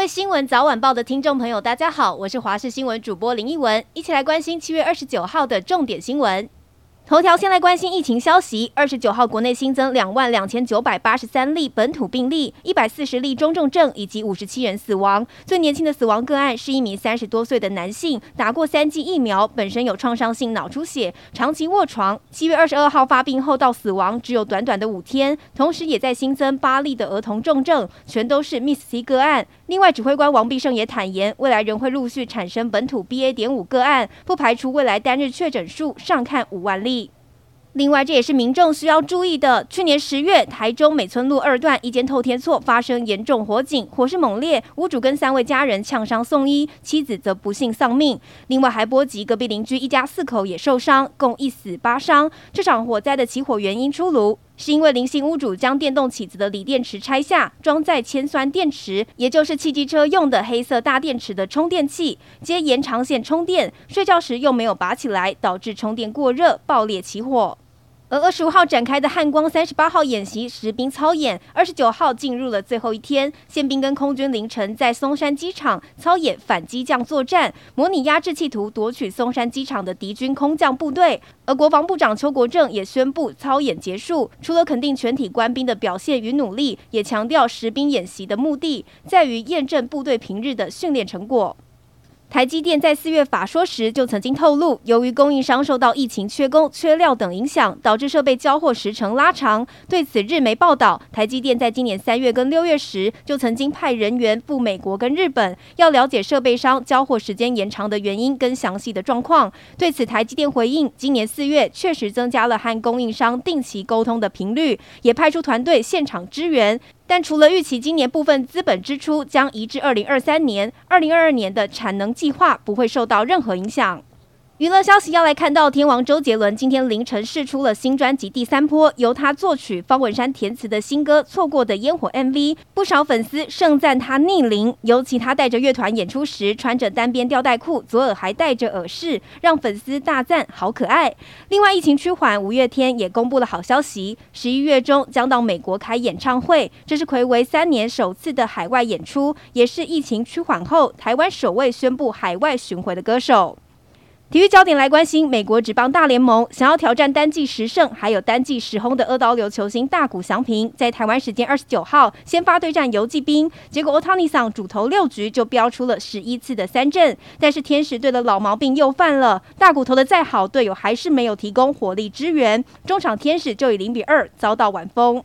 位新闻早晚报的听众朋友，大家好，我是华视新闻主播林奕文，一起来关心七月二十九号的重点新闻。头条先来关心疫情消息。二十九号，国内新增两万两千九百八十三例本土病例，一百四十例中重症，以及五十七人死亡。最年轻的死亡个案是一名三十多岁的男性，打过三剂疫苗，本身有创伤性脑出血，长期卧床。七月二十二号发病后到死亡只有短短的五天，同时也在新增八例的儿童重症，全都是 MIS-C 个案。另外，指挥官王必胜也坦言，未来仍会陆续产生本土 BA. 点五个案，不排除未来单日确诊数上看五万例。另外，这也是民众需要注意的。去年十月，台中美村路二段一间透天厝发生严重火警，火势猛烈，屋主跟三位家人呛伤送医，妻子则不幸丧命。另外，还波及隔壁邻居一家四口也受伤，共一死八伤。这场火灾的起火原因出炉，是因为零星屋主将电动起子的锂电池拆下，装在铅酸电池，也就是汽机车用的黑色大电池的充电器，接延长线充电，睡觉时又没有拔起来，导致充电过热爆裂起火。而二十五号展开的汉光三十八号演习实兵操演，二十九号进入了最后一天，宪兵跟空军凌晨在松山机场操演反机降作战，模拟压制企图夺取松山机场的敌军空降部队。而国防部长邱国正也宣布操演结束，除了肯定全体官兵的表现与努力，也强调实兵演习的目的在于验证部队平日的训练成果。台积电在四月法说时就曾经透露，由于供应商受到疫情缺工、缺料等影响，导致设备交货时程拉长。对此，日媒报道，台积电在今年三月跟六月时就曾经派人员赴美国跟日本，要了解设备商交货时间延长的原因跟详细的状况。对此，台积电回应，今年四月确实增加了和供应商定期沟通的频率，也派出团队现场支援。但除了预期今年部分资本支出将移至二零二三年，二零二二年的产能计划不会受到任何影响。娱乐消息要来看到，天王周杰伦今天凌晨试出了新专辑《第三波》，由他作曲、方文山填词的新歌《错过的烟火》MV，不少粉丝盛赞他逆龄，尤其他带着乐团演出时穿着单边吊带裤，左耳还戴着耳饰，让粉丝大赞好可爱。另外，疫情趋缓，五月天也公布了好消息，十一月中将到美国开演唱会，这是睽违三年首次的海外演出，也是疫情趋缓后台湾首位宣布海外巡回的歌手。体育焦点来关心，美国职棒大联盟想要挑战单季十胜还有单季十轰的二刀流球星大谷翔平，在台湾时间二十九号先发对战游骑兵，结果欧塔尼桑主投六局就飙出了十一次的三振，但是天使队的老毛病又犯了，大谷投的再好，队友还是没有提供火力支援，中场天使就以零比二遭到晚风。